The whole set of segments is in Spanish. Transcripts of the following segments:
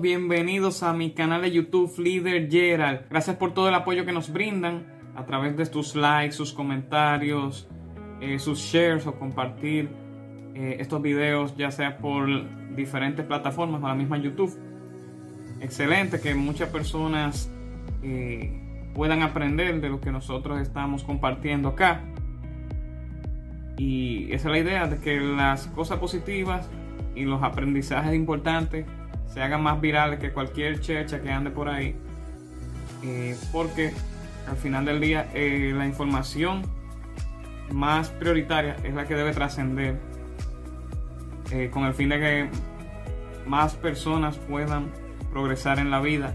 Bienvenidos a mi canal de YouTube Leader Gerald. Gracias por todo el apoyo que nos brindan a través de tus likes, sus comentarios, eh, sus shares o compartir eh, estos videos ya sea por diferentes plataformas o la misma YouTube. Excelente que muchas personas eh, puedan aprender de lo que nosotros estamos compartiendo acá. Y esa es la idea de que las cosas positivas y los aprendizajes importantes se hagan más virales que cualquier checha que ande por ahí. Eh, porque al final del día eh, la información más prioritaria es la que debe trascender eh, con el fin de que más personas puedan progresar en la vida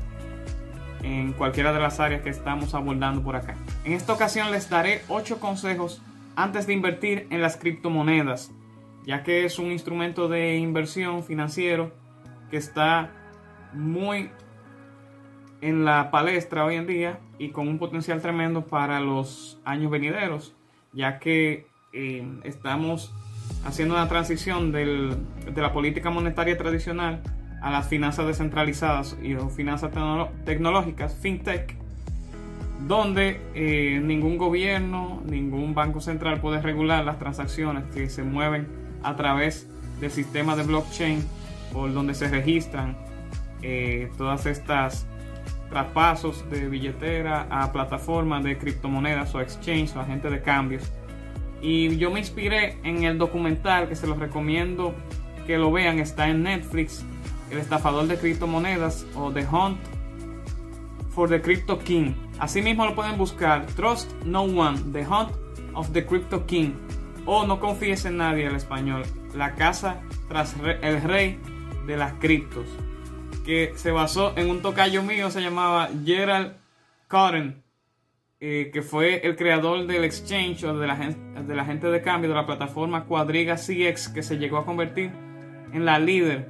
en cualquiera de las áreas que estamos abordando por acá. En esta ocasión les daré 8 consejos antes de invertir en las criptomonedas ya que es un instrumento de inversión financiero que está muy en la palestra hoy en día y con un potencial tremendo para los años venideros, ya que eh, estamos haciendo una transición de la política monetaria tradicional a las finanzas descentralizadas y finanzas tecnológicas, fintech, donde eh, ningún gobierno, ningún banco central puede regular las transacciones que se mueven a través del sistema de blockchain por donde se registran eh, todas estas traspasos de billetera a plataformas de criptomonedas o exchange o agentes de cambios. Y yo me inspiré en el documental que se los recomiendo que lo vean, está en Netflix, El estafador de criptomonedas o The Hunt for the Crypto King. Asimismo lo pueden buscar Trust No One, The Hunt of the Crypto King o No confíes en nadie al español, La casa tras el rey de las criptos, que se basó en un tocayo mío, se llamaba Gerald Cotten, eh, que fue el creador del exchange o de la, de la gente de cambio de la plataforma Cuadriga CX, que se llegó a convertir en la líder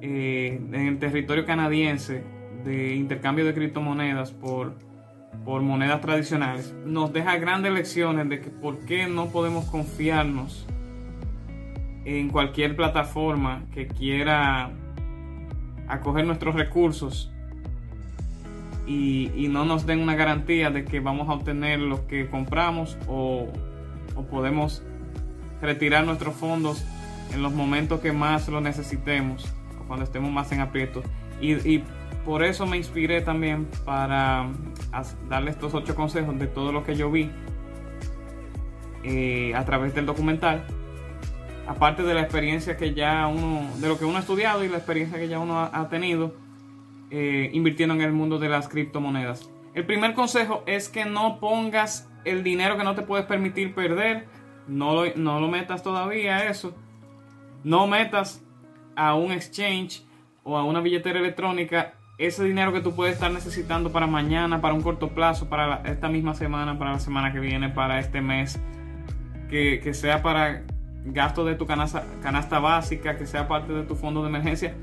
eh, en el territorio canadiense de intercambio de criptomonedas por por monedas tradicionales, nos deja grandes lecciones de que por qué no podemos confiarnos en cualquier plataforma que quiera acoger nuestros recursos y, no nos den una garantía de que vamos a obtener lo que compramos o, podemos retirar nuestros fondos en los momentos que más lo necesitemos o cuando estemos más en aprietos. y por eso me inspiré también para darle estos ocho consejos de todo lo que yo vi eh, a través del documental. Aparte de la experiencia que ya uno, de lo que uno ha estudiado y la experiencia que ya uno ha, tenido eh, invirtiendo en el mundo de las criptomonedas. El primer consejo es que no pongas el dinero que no te puedes permitir perder. No lo, no lo metas todavía eso. No metas a un exchange o a una billetera electrónica ese dinero que tú puedes estar necesitando para mañana, para un corto plazo, para esta misma semana, para la semana que viene, para este mes, que, sea para gasto de tu canasta, canasta básica, que sea parte de tu fondo de emergencia,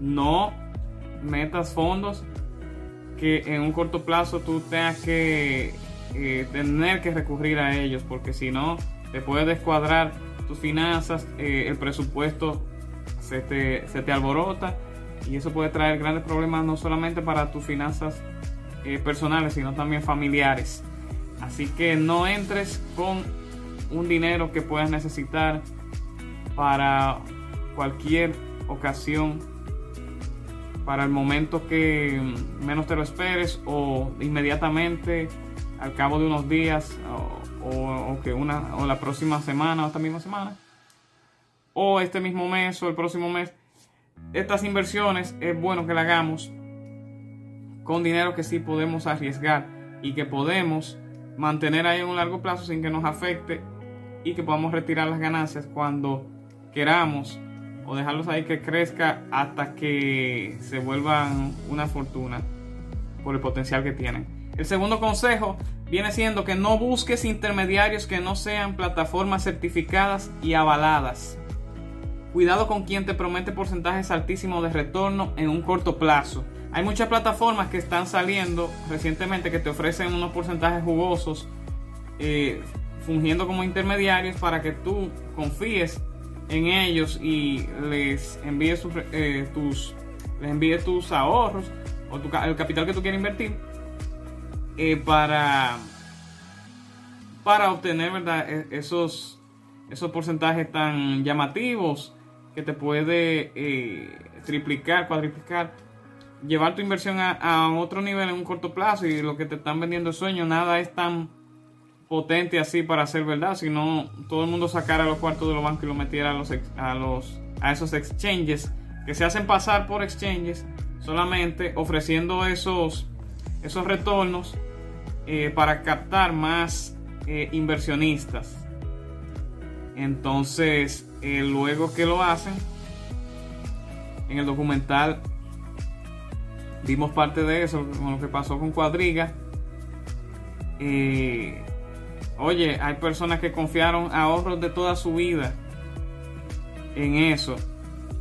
no metas fondos que en un corto plazo tú tengas que eh, tener que recurrir a ellos, porque si no, te puede descuadrar tus finanzas, eh, el presupuesto se te, se te alborota y eso puede traer grandes problemas no solamente para tus finanzas eh, personales, sino también familiares. Así que no entres con un dinero que puedas necesitar para cualquier ocasión, para el momento que menos te lo esperes o inmediatamente al cabo de unos días o, que una o la próxima semana o esta misma semana o este mismo mes o el próximo mes estas inversiones es bueno que las hagamos con dinero que sí podemos arriesgar y que podemos mantener ahí en un largo plazo sin que nos afecte y que podamos retirar las ganancias cuando queramos o dejarlos ahí que crezca hasta que se vuelvan una fortuna por el potencial que tienen. El segundo consejo viene siendo que no busques intermediarios que no sean plataformas certificadas y avaladas. Cuidado con quien te promete porcentajes altísimos de retorno en un corto plazo. Hay muchas plataformas que están saliendo recientemente que te ofrecen unos porcentajes jugosos, eh, fungiendo como intermediarios para que tú confíes en ellos y les envíes eh, tus les envíe tus ahorros o el capital que tú quieres invertir eh, para, para obtener ¿verdad? E, esos, esos porcentajes tan llamativos que te puede eh, triplicar, cuadriplicar, llevar tu inversión a, otro nivel en un corto plazo y lo que te están vendiendo sueño, nada es tan potente así para ser verdad, sino todo el mundo sacara los cuartos de los bancos y lo metiera a los, a los a esos exchanges que se hacen pasar por exchanges solamente ofreciendo esos esos retornos eh, para captar más eh, inversionistas. Entonces eh, luego que lo hacen en el documental vimos parte de eso con lo que pasó con Cuadriga Oye, hay personas que confiaron ahorros de toda su vida en eso,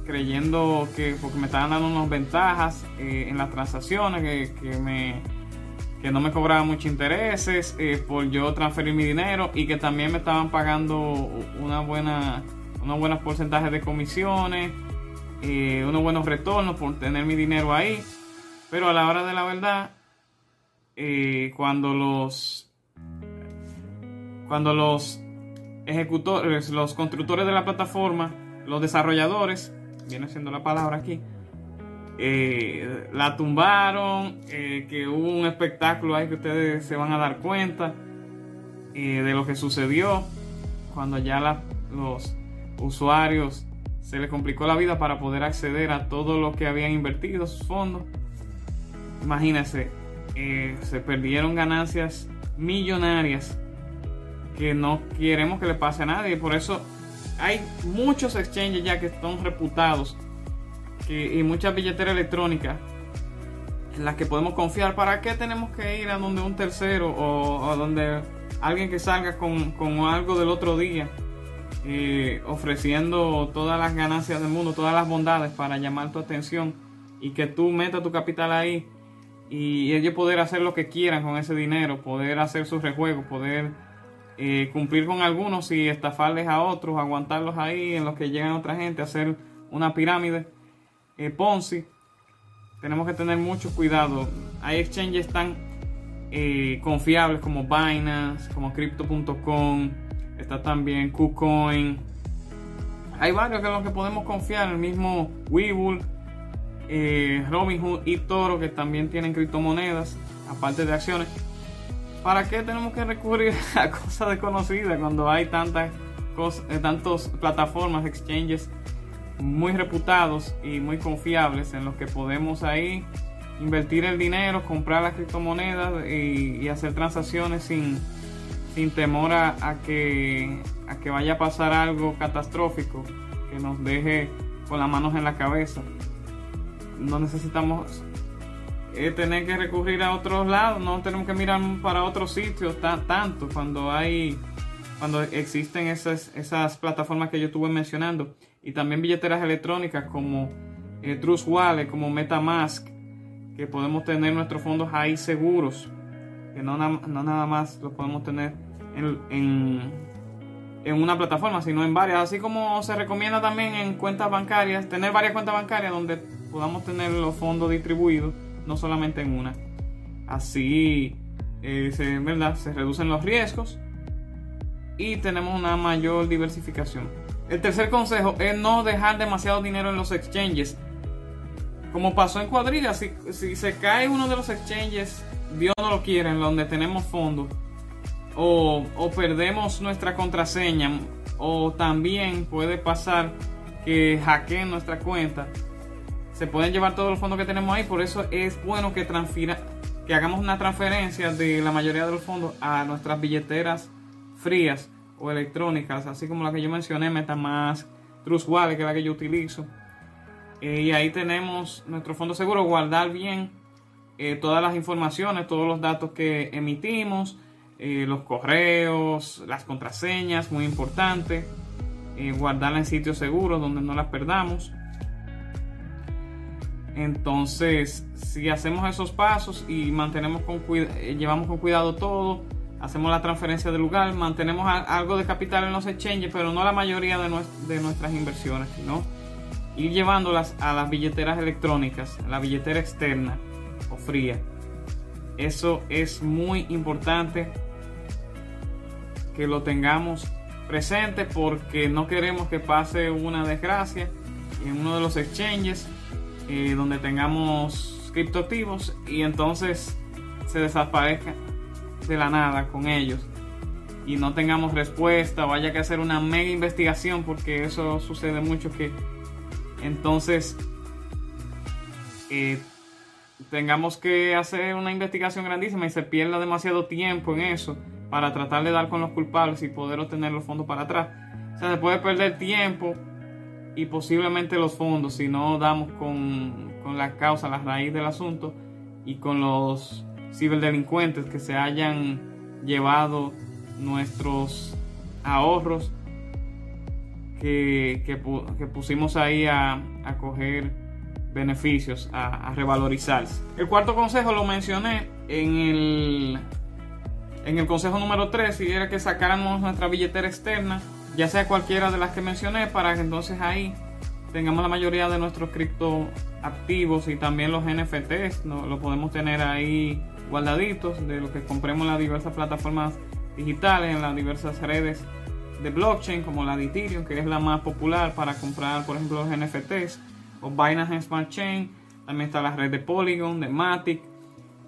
creyendo que porque me estaban dando unas ventajas eh, en las transacciones, que, me, que no me cobraban muchos intereses eh, por yo transferir mi dinero y que también me estaban pagando una buena, unos buenos porcentajes de comisiones, eh, unos buenos retornos por tener mi dinero ahí. Pero a la hora de la verdad, cuando los cuando los ejecutores, los constructores de la plataforma, los desarrolladores, viene siendo la palabra aquí, eh, la tumbaron, eh, que hubo un espectáculo ahí que ustedes se van a dar cuenta eh, de lo que sucedió cuando ya los usuarios se les complicó la vida para poder acceder a todo lo que habían invertido sus fondos. Imagínense, se perdieron ganancias millonarias que no queremos que le pase a nadie. Por eso hay muchos exchanges ya que están reputados y muchas billeteras electrónicas en las que podemos confiar. ¿Para qué tenemos que ir a donde un tercero o a donde alguien que salga con, algo del otro día? Eh, ofreciendo todas las ganancias del mundo, todas las bondades para llamar tu atención y que tú metas tu capital ahí y ellos poder hacer lo que quieran con ese dinero, poder hacer sus rejuegos, poder eh, cumplir con algunos y estafarles a otros, aguantarlos ahí en los que llegan otra gente, hacer una pirámide eh, Ponzi. Tenemos que tener mucho cuidado. Hay exchanges tan eh, confiables como Binance, como Crypto.com, está también KuCoin. Hay varios que los que podemos confiar, el mismo Webull, Robinhood y Toro que también tienen criptomonedas, aparte de acciones. ¿Para qué tenemos que recurrir a cosas desconocidas cuando hay tantas cosas, eh, tantas plataformas, exchanges muy reputados y muy confiables en los que podemos ahí invertir el dinero, comprar las criptomonedas y, hacer transacciones sin, sin temor a, que, a que vaya a pasar algo catastrófico que nos deje con las manos en la cabeza. No necesitamos tener que recurrir a otros lados, no tenemos que mirar para otros sitios tanto cuando hay cuando existen esas, esas plataformas que yo estuve mencionando. Y también billeteras electrónicas como eh, Trust Wallet, como MetaMask, que podemos tener nuestros fondos ahí seguros, que no, no nada más los podemos tener en, en, en, una plataforma, sino en varias, así como se recomienda también en cuentas bancarias, tener varias cuentas bancarias donde podamos tener los fondos distribuidos no solamente en una. Así eh, se, ¿verdad? se reducen los riesgos y tenemos una mayor diversificación. El tercer consejo es no dejar demasiado dinero en los exchanges. Como pasó en cuadrilla, si, si se cae uno de los exchanges, Dios no lo quiere, en donde tenemos fondos, o, o perdemos nuestra contraseña, o también puede pasar que hackeen nuestra cuenta se pueden llevar todos los fondos que tenemos ahí, por eso es bueno que que hagamos una transferencia de la mayoría de los fondos a nuestras billeteras frías o electrónicas, así como la que yo mencioné, MetaMask, Trust Wallet, que es la que yo utilizo. Eh, y ahí tenemos nuestro fondo seguro, guardar bien eh, todas las informaciones, todos los datos que emitimos, eh, los correos, las contraseñas, muy importante, guardarla en sitios seguros donde no las perdamos. Entonces, si hacemos esos pasos y mantenemos con eh, llevamos con cuidado todo, hacemos la transferencia de lugar, mantenemos algo de capital en los exchanges, pero no la mayoría de, nuestras inversiones, sino ir llevándolas a las billeteras electrónicas, la billetera externa o fría. Eso es muy importante que lo tengamos presente porque no queremos que pase una desgracia en uno de los exchanges donde tengamos criptoactivos y entonces se desaparezca de la nada con ellos y no tengamos respuesta o haya que hacer una mega investigación porque eso sucede mucho que entonces eh, tengamos que hacer una investigación grandísima y se pierda demasiado tiempo en eso para tratar de dar con los culpables y poder obtener los fondos para atrás. O sea, se puede perder tiempo y posiblemente los fondos si no damos con, con la causa, la raíz del asunto y con los ciberdelincuentes que se hayan llevado nuestros ahorros que, que, pusimos ahí a, a coger beneficios, a, revalorizarse. El cuarto consejo lo mencioné en el, en el consejo número 3 y era que sacáramos nuestra billetera externa, ya sea cualquiera de las que mencioné, para que entonces ahí tengamos la mayoría de nuestros cripto activos y también los NFTs, ¿no? lo podemos tener ahí guardaditos de lo que compremos en las diversas plataformas digitales, en las diversas redes de blockchain como la de Ethereum, que es la más popular para comprar, por ejemplo, los NFTs, o Binance Smart Chain. También está la red de Polygon, de Matic,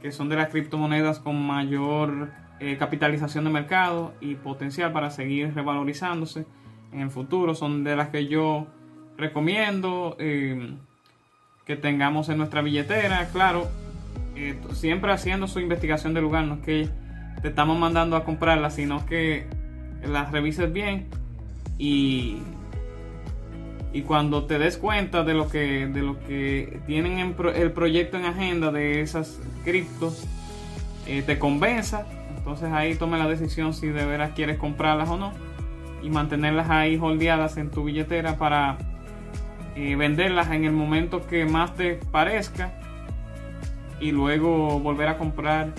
que son de las criptomonedas con mayor eh, capitalización de mercado y potencial para seguir revalorizándose en el futuro. Son de las que yo recomiendo eh, que tengamos en nuestra billetera. Claro, eh, siempre haciendo su investigación de lugar, no es que te estamos mandando a comprarla, sino que las revises bien y, y cuando te des cuenta de lo que, de lo que tienen en el proyecto en agenda de esas criptos, eh, te convenza, entonces ahí tome la decisión si de veras quieres comprarlas o no y mantenerlas ahí holdeadas en tu billetera para eh, venderlas en el momento que más te parezca y luego volver a comprar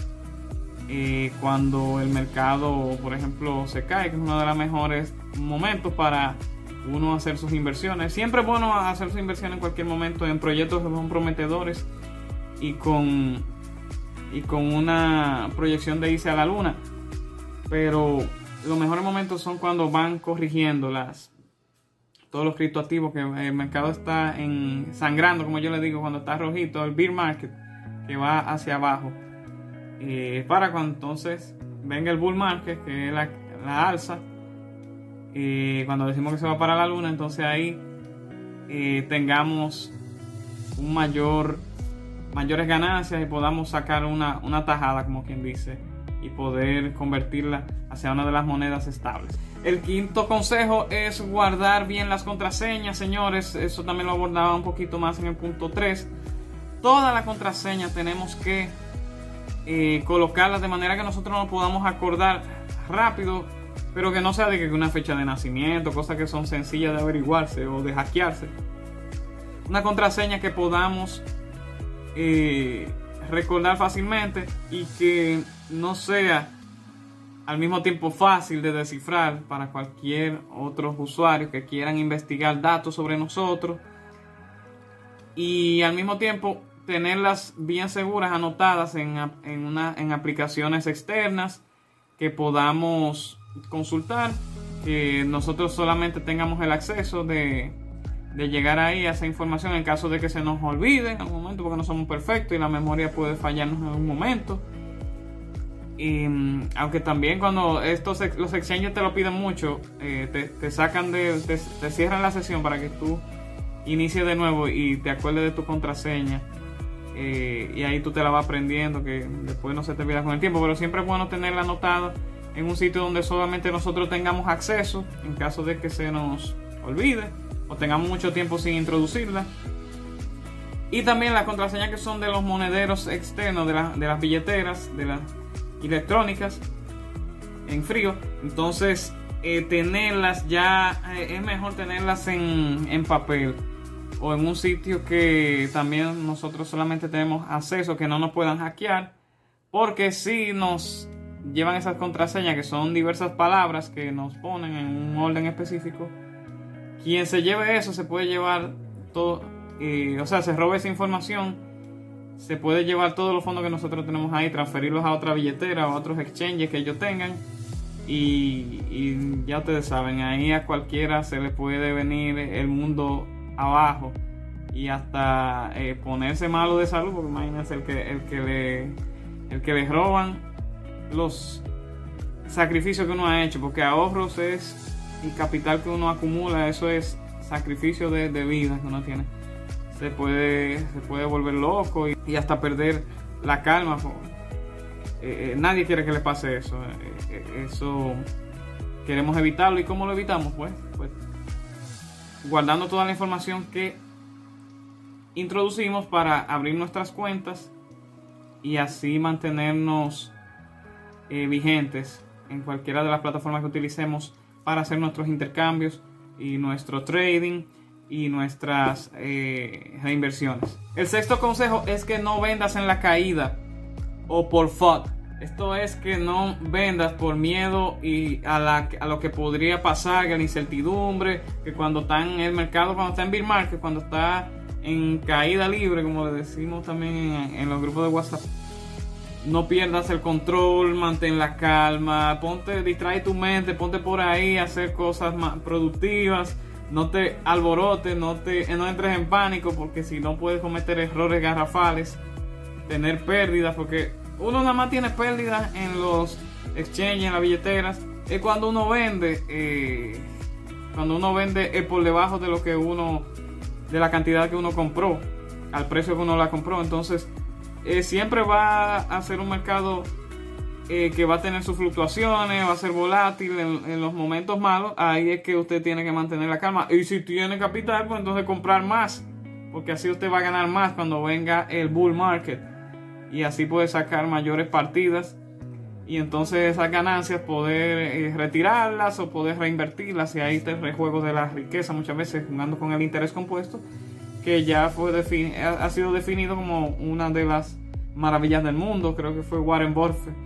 eh, cuando el mercado, por ejemplo, se cae, que es uno de los mejores momentos para uno hacer sus inversiones. Siempre es bueno hacer sus inversiones en cualquier momento en proyectos que son prometedores y con, y con una proyección de irse a la luna. Pero los mejores momentos son cuando van corrigiendo las todos los criptoactivos que el mercado está en, sangrando, como yo le digo, cuando está rojito, el bear market que va hacia abajo. Eh, para cuando entonces venga el bull market, que es la, alza, eh, cuando decimos que se va para la luna, entonces ahí eh, tengamos un mayor, mayores ganancias y podamos sacar una, una tajada, como quien dice, y poder convertirla hacia una de las monedas estables. El quinto consejo es guardar bien las contraseñas, señores. Eso también lo abordaba un poquito más en el punto 3. Toda la contraseña tenemos que eh, colocarlas de manera que nosotros nos podamos acordar rápido, pero que no sea de que una fecha de nacimiento, cosas que son sencillas de averiguarse o de hackearse. Una contraseña que podamos eh, recordar fácilmente y que no sea al mismo tiempo fácil de descifrar para cualquier otro usuario que quieran investigar datos sobre nosotros y al mismo tiempo tenerlas bien seguras, anotadas en, una, en aplicaciones externas que podamos consultar, que nosotros solamente tengamos el acceso de, de llegar ahí a esa información en caso de que se nos olvide en algún momento, porque no somos perfectos y la memoria puede fallarnos en algún momento. Y, mm, aunque también cuando estos los exchanges te lo piden mucho, eh, te, sacan de, te, te, cierran la sesión para que tú inicies de nuevo y te acuerdes de tu contraseña eh, y ahí tú te la vas aprendiendo, que después no se te olvida con el tiempo, pero siempre es bueno tenerla anotada en un sitio donde solamente nosotros tengamos acceso en caso de que se nos olvide o tengamos mucho tiempo sin introducirla. Y también las contraseñas que son de los monederos externos, de, las billeteras, de las electrónicas en frío. Entonces, eh, tenerlas ya eh, es mejor tenerlas en, en papel o en un sitio que también nosotros solamente tenemos acceso, que no nos puedan hackear, porque si nos llevan esas contraseñas que son diversas palabras que nos ponen en un orden específico, quien se lleve eso se puede llevar todo, o sea, se roba esa información, se puede llevar todos los fondos que nosotros tenemos ahí, transferirlos a otra billetera o a otros exchanges que ellos tengan. Y, ya ustedes saben, ahí a cualquiera se le puede venir el mundo abajo y hasta eh, ponerse malo de salud, porque imagínense el que, el que le el que le roban los sacrificios que uno ha hecho, porque ahorros es el capital que uno acumula, eso es sacrificio de, vida que uno tiene. Se puede, se puede volver loco y, hasta perder la calma. Eh, eh, nadie quiere que le pase eso. eso queremos evitarlo. ¿Y cómo lo evitamos? Pues, pues guardando toda la información que introducimos para abrir nuestras cuentas y así mantenernos eh, vigentes en cualquiera de las plataformas que utilicemos para hacer nuestros intercambios y nuestro trading y nuestras eh, reinversiones. El sexto consejo es que no vendas en la caída o por FUD. Esto es que no vendas por miedo y a, lo que podría pasar, a la incertidumbre, que cuando está en el mercado, cuando está en bear market, cuando está en caída libre, como le decimos también en, los grupos de WhatsApp. No pierdas el control, mantén la calma, ponte, distrae tu mente, ponte por ahí hacer cosas más productivas, no te alborotes, no te no entres en pánico porque si no puedes cometer errores garrafales, tener pérdidas, porque uno nada más tiene pérdidas en los exchanges, en las billeteras, es cuando uno vende, eh, cuando uno vende es por debajo de lo que uno de la cantidad que uno compró, al precio que uno la compró. Entonces, eh, siempre va a ser un mercado eh, que va a tener sus fluctuaciones, va a ser volátil en, los momentos malos. Ahí es que usted tiene que mantener la calma. Y si tiene capital, pues entonces comprar más, porque así usted va a ganar más cuando venga el bull market. Y así puede sacar mayores partidas y entonces esas ganancias poder eh, retirarlas o poder reinvertirlas y ahí está el rejuego de la riqueza muchas veces jugando con el interés compuesto que ya fue ha sido definido como una de las maravillas del mundo creo que fue Warren Buffett.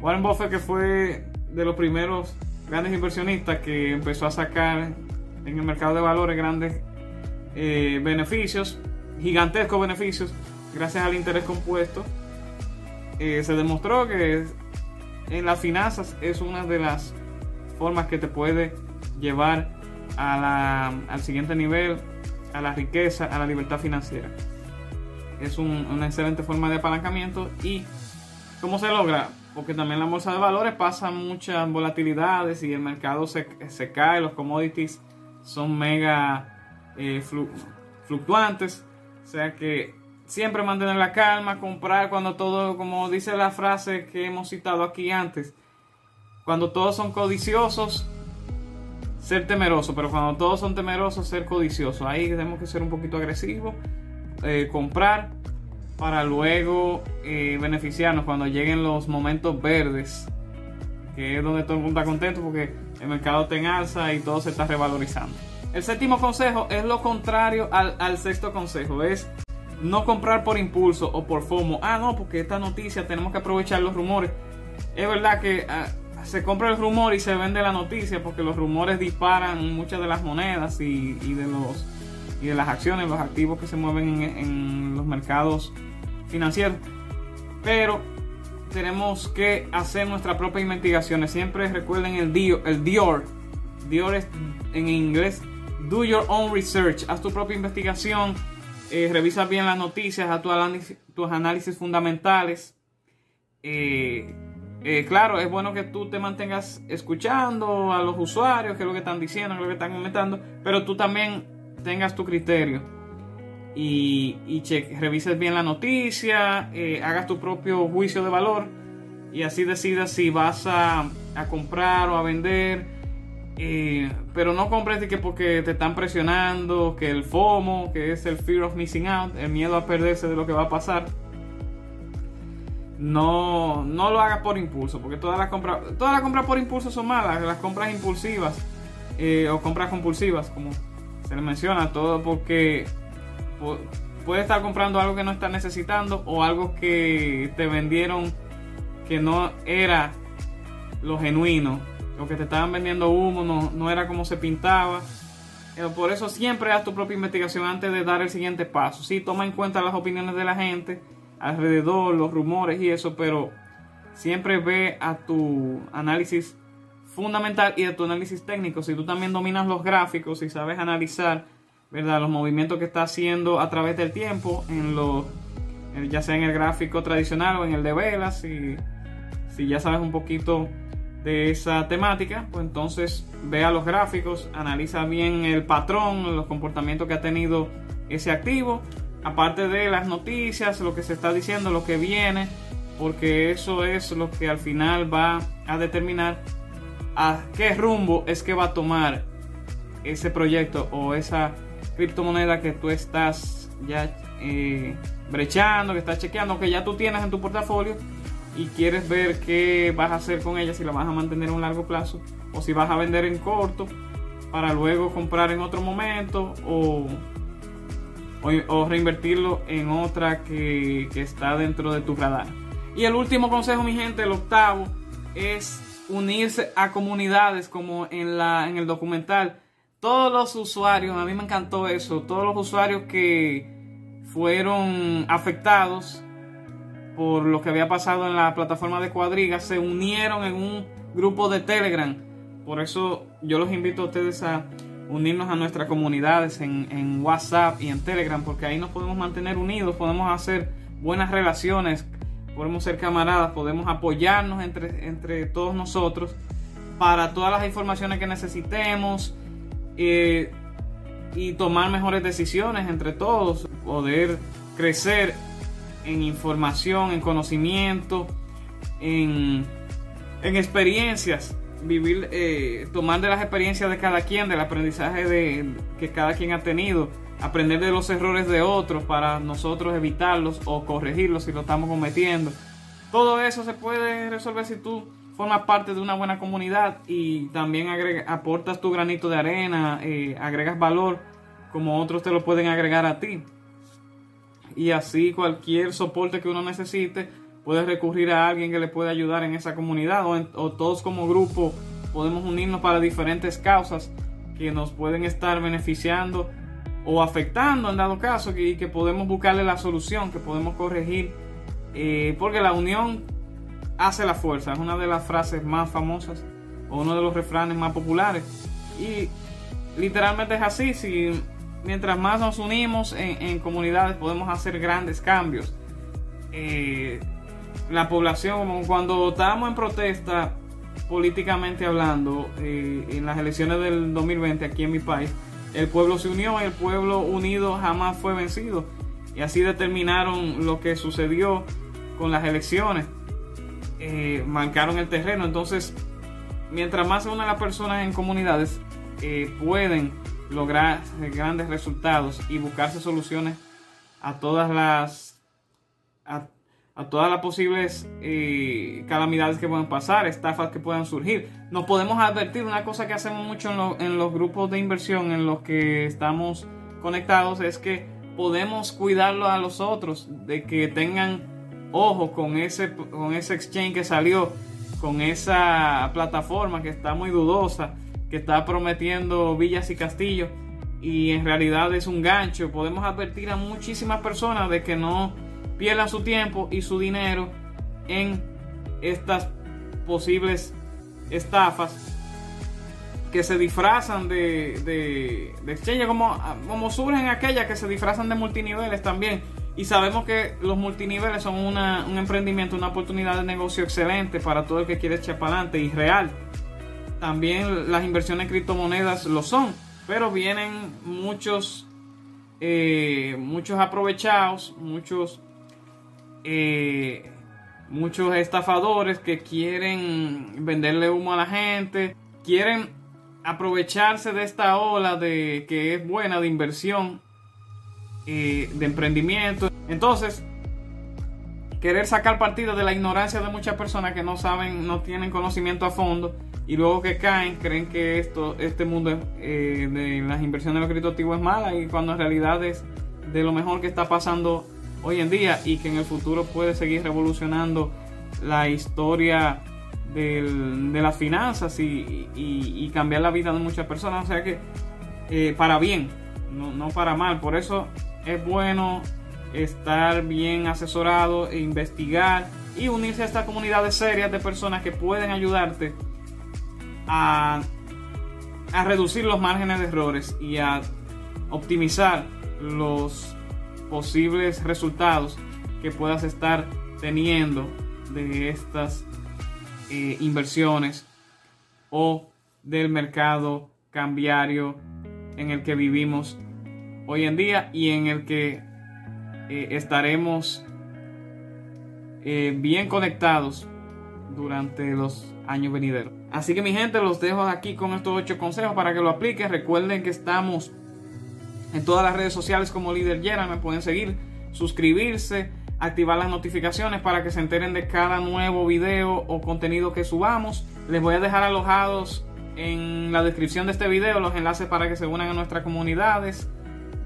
Warren Buffett que fue de los primeros grandes inversionistas que empezó a sacar en el mercado de valores grandes eh, beneficios gigantescos beneficios gracias al interés compuesto. Eh, se demostró que en las finanzas es una de las formas que te puede llevar al siguiente nivel, a la riqueza, a la libertad financiera. Es una excelente forma de apalancamiento y ¿cómo se logra? Porque también la bolsa de valores pasa muchas volatilidades y el mercado se, cae, los commodities son mega eh, fluctuantes. O sea que siempre mantener la calma, comprar cuando todo, como dice la frase que hemos citado aquí antes, cuando todos son codiciosos, ser temeroso, pero cuando todos son temerosos, ser codicioso. Ahí tenemos que ser un poquito agresivos, eh, comprar para luego eh, beneficiarnos cuando lleguen los momentos verdes, que es donde todo el mundo está contento porque el mercado está en alza y todo se está revalorizando. El séptimo consejo es lo contrario al, al sexto consejo, es no comprar por impulso o por FOMO. Ah, no, porque esta noticia tenemos que aprovechar los rumores. Es verdad que ah, se compra el rumor y se vende la noticia porque los rumores disparan muchas de las monedas y, de los y de las acciones, los activos que se mueven en, los mercados financieros. Pero tenemos que hacer nuestras propias investigaciones. Siempre recuerden el DIOR. El DIOR, DIOR es en inglés. Do your own research. Haz tu propia investigación eh, revisa bien las noticias, a tus análisis, fundamentales. Eh, eh, claro, es bueno que tú te mantengas escuchando a los usuarios, qué es lo que están diciendo, qué es lo que están comentando, pero tú también tengas tu criterio y, y revises bien la noticia, hagas tu propio juicio de valor y así decidas si vas a, comprar o a vender pero no compres que porque te están presionando, que el FOMO, que es el fear of missing out, el miedo a perderse de lo que va a pasar. No, no lo hagas por impulso, porque todas las compras, todas las compras por impulso son malas, las compras impulsivas eh, o compras compulsivas, como se le menciona, todo porque puedes estar comprando algo que no estás necesitando o algo que te vendieron que no era lo genuino lo que te estaban vendiendo humo no, era como se pintaba. Por eso siempre haz tu propia investigación antes de dar el siguiente paso. Sí, toma en cuenta las opiniones de la gente alrededor, los rumores y eso, pero siempre ve a tu análisis fundamental y a tu análisis técnico. Si tú también dominas los gráficos y sabes analizar, ¿verdad? Los movimientos que está haciendo a través del tiempo, en los, ya sea en el gráfico tradicional o en el de velas, y si ya sabes un poquito de esa temática, pues entonces vea los gráficos, analiza bien el patrón, los comportamientos que ha tenido ese activo, aparte de las noticias, lo que se está diciendo, lo que viene, porque eso es lo que al final va a determinar a qué rumbo es que va a tomar ese proyecto o esa criptomoneda que tú estás ya eh, brechando, que estás chequeando, que ya tú tienes en tu portafolio y quieres ver qué vas a hacer con ella, si la vas a mantener a un largo plazo o si vas a vender en corto para luego comprar en otro momento o, o, reinvertirlo en otra que, está dentro de tu radar. Y el último consejo, mi gente, el octavo, es unirse a comunidades como en, la, en el documental. Todos los usuarios, a mí me encantó eso, todos los usuarios que fueron afectados por lo que había pasado en la plataforma de cuadrigas, se unieron en un grupo de Telegram. Por eso yo los invito a ustedes a unirnos a nuestras comunidades en, WhatsApp y en Telegram, porque ahí nos podemos mantener unidos, podemos hacer buenas relaciones, podemos ser camaradas, podemos apoyarnos entre, entre todos nosotros para todas las informaciones que necesitemos eh, y tomar mejores decisiones entre todos, poder crecer en información, en conocimiento, en, en experiencias, vivir, eh, tomar de las experiencias de cada quien, del aprendizaje de, que cada quien ha tenido, aprender de los errores de otros para nosotros evitarlos o corregirlos si lo estamos cometiendo. Todo eso se puede resolver si tú formas parte de una buena comunidad y también aportas tu granito de arena, eh, agregas valor como otros te lo pueden agregar a ti y así cualquier soporte que uno necesite puede recurrir a alguien que le pueda ayudar en esa comunidad o, todos como grupo podemos unirnos para diferentes causas que nos pueden estar beneficiando o afectando en dado caso y que, podemos buscarle la solución, que podemos corregir, eh, porque la unión hace la fuerza, es una de las frases más famosas o uno de los refranes más populares y literalmente es así, si mientras más nos unimos en, comunidades podemos hacer grandes cambios. Eh, la población, cuando estábamos en protesta políticamente hablando eh, en las elecciones del 2020 aquí en mi país, el pueblo se unió, el pueblo unido jamás fue vencido. Y así determinaron lo que sucedió con las elecciones. Eh, marcaron el terreno. Entonces, mientras más se unen las personas en comunidades, pueden lograr grandes resultados y buscarse soluciones a todas las todas las posibles eh, calamidades que puedan pasar, estafas que puedan surgir. Nos podemos advertir una cosa que hacemos mucho en, en los grupos de inversión en los que estamos conectados es que podemos cuidarlo a los otros de que tengan ojo con ese con ese exchange que salió con esa plataforma que está muy dudosa que está prometiendo villas y castillos y en realidad es un gancho. Podemos advertir a muchísimas personas de que no pierdan su tiempo y su dinero en estas posibles estafas que se disfrazan de, de, de exchange, como, como surgen aquellas que se disfrazan de multiniveles también. Y sabemos que los multiniveles son una, un emprendimiento, una oportunidad de negocio excelente para todo el que quiere echar para adelante y real también las inversiones en criptomonedas lo son, pero vienen muchos, eh, muchos aprovechados, muchos, eh, muchos estafadores que quieren venderle humo a la gente, quieren aprovecharse de esta ola de que es buena de inversión, eh, de emprendimiento. Entonces, querer sacar partido de la ignorancia de muchas personas que no saben, no tienen conocimiento a fondo y luego que caen creen que esto, este mundo eh, de las inversiones de los criptoactivos es mala y cuando en realidad es de lo mejor que está pasando hoy en día y que en el futuro puede seguir revolucionando la historia de las finanzas y, cambiar la vida de muchas personas. O sea que eh, para bien, no, no para mal. Por eso es bueno estar bien asesorado e investigar y unirse a esta comunidad de serias de personas que pueden ayudarte a, a reducir los márgenes de errores y a optimizar los posibles resultados que puedas estar teniendo de estas eh, inversiones o del mercado cambiario en el que vivimos hoy en día y en el que eh, estaremos eh, bien conectados durante los años venideros. Así que mi gente, los dejo aquí con estos ocho consejos para que lo apliquen. Recuerden que estamos en todas las redes sociales como Líder Yera, me pueden seguir, suscribirse, activar las notificaciones para que se enteren de cada nuevo video o contenido que subamos. Les voy a dejar alojados en la descripción de este video los enlaces para que se unan a nuestras comunidades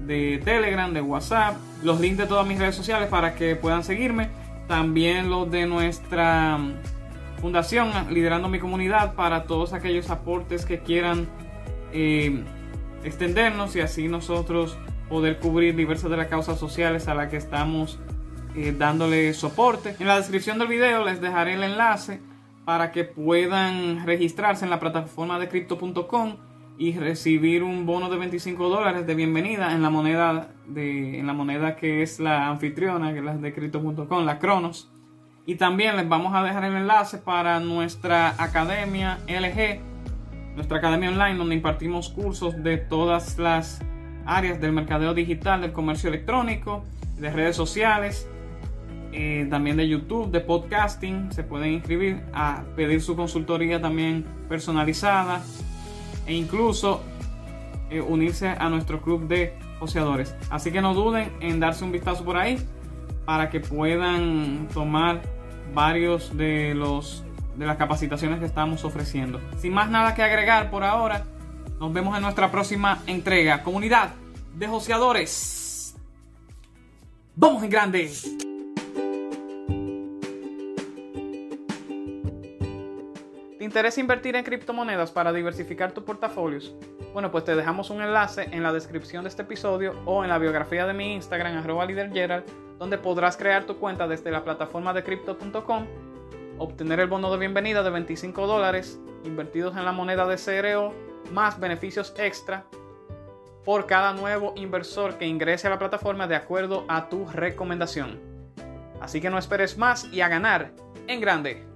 de Telegram, de WhatsApp, los links de todas mis redes sociales para que puedan seguirme, también los de nuestra fundación Liderando mi comunidad para todos aquellos aportes que quieran eh, extendernos y así nosotros poder cubrir diversas de las causas sociales a las que estamos eh, dándole soporte. En la descripción del video les dejaré el enlace para que puedan registrarse en la plataforma de crypto.com y recibir un bono de 25 dólares de bienvenida en la moneda de en la moneda que es la anfitriona que es la de crypto.com la Cronos y también les vamos a dejar el enlace para nuestra academia LG nuestra academia online donde impartimos cursos de todas las áreas del mercadeo digital del comercio electrónico de redes sociales eh, también de YouTube, de podcasting, se pueden inscribir a pedir su consultoría también personalizada e incluso eh, unirse a nuestro club de poseadores. Así que no duden en darse un vistazo por ahí para que puedan tomar varios de los de las capacitaciones que estamos ofreciendo. Sin más nada que agregar por ahora, nos vemos en nuestra próxima entrega. Comunidad de joseadores. ¡Vamos en grande! ¿Te interesa invertir en criptomonedas para diversificar tus portafolios? Bueno, pues te dejamos un enlace en la descripción de este episodio o en la biografía de mi Instagram, arroba donde podrás crear tu cuenta desde la plataforma de crypto.com, obtener el bono de bienvenida de 25 dólares invertidos en la moneda de CRO, más beneficios extra por cada nuevo inversor que ingrese a la plataforma de acuerdo a tu recomendación. Así que no esperes más y a ganar en grande.